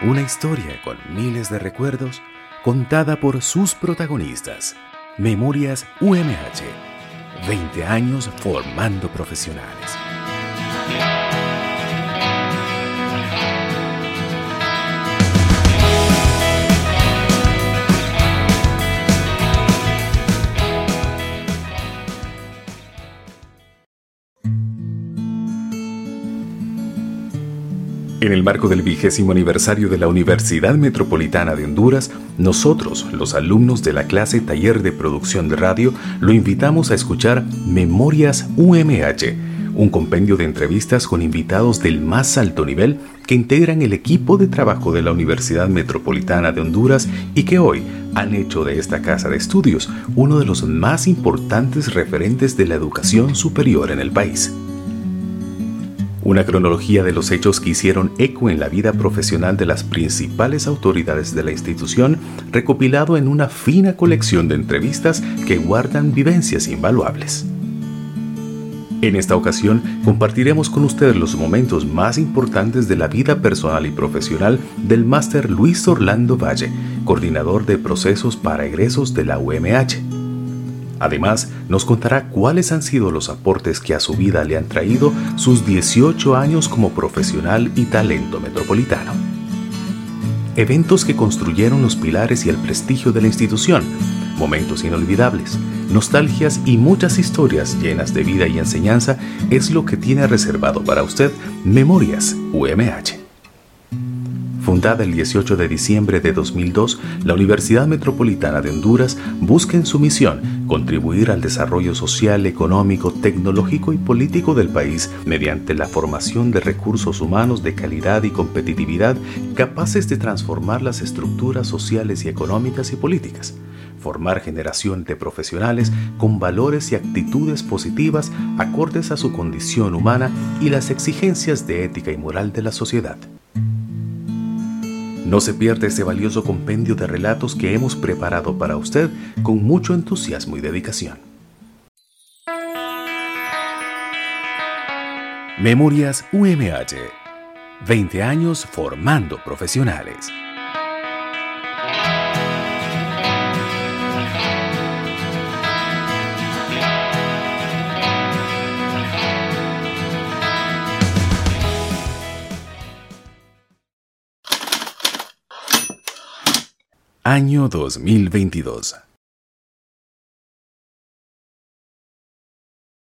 Una historia con miles de recuerdos contada por sus protagonistas. Memorias UMH. 20 años formando profesionales. En el marco del vigésimo aniversario de la Universidad Metropolitana de Honduras, nosotros, los alumnos de la clase Taller de Producción de Radio, lo invitamos a escuchar Memorias UMH, un compendio de entrevistas con invitados del más alto nivel que integran el equipo de trabajo de la Universidad Metropolitana de Honduras y que hoy han hecho de esta casa de estudios uno de los más importantes referentes de la educación superior en el país. Una cronología de los hechos que hicieron eco en la vida profesional de las principales autoridades de la institución, recopilado en una fina colección de entrevistas que guardan vivencias invaluables. En esta ocasión compartiremos con ustedes los momentos más importantes de la vida personal y profesional del máster Luis Orlando Valle, coordinador de procesos para egresos de la UMH. Además, nos contará cuáles han sido los aportes que a su vida le han traído sus 18 años como profesional y talento metropolitano. Eventos que construyeron los pilares y el prestigio de la institución, momentos inolvidables, nostalgias y muchas historias llenas de vida y enseñanza es lo que tiene reservado para usted Memorias UMH. Fundada el 18 de diciembre de 2002, la Universidad Metropolitana de Honduras busca en su misión contribuir al desarrollo social, económico, tecnológico y político del país mediante la formación de recursos humanos de calidad y competitividad capaces de transformar las estructuras sociales y económicas y políticas formar generación de profesionales con valores y actitudes positivas acordes a su condición humana y las exigencias de ética y moral de la sociedad. No se pierda este valioso compendio de relatos que hemos preparado para usted con mucho entusiasmo y dedicación. Memorias UMH. 20 años formando profesionales. Año 2022.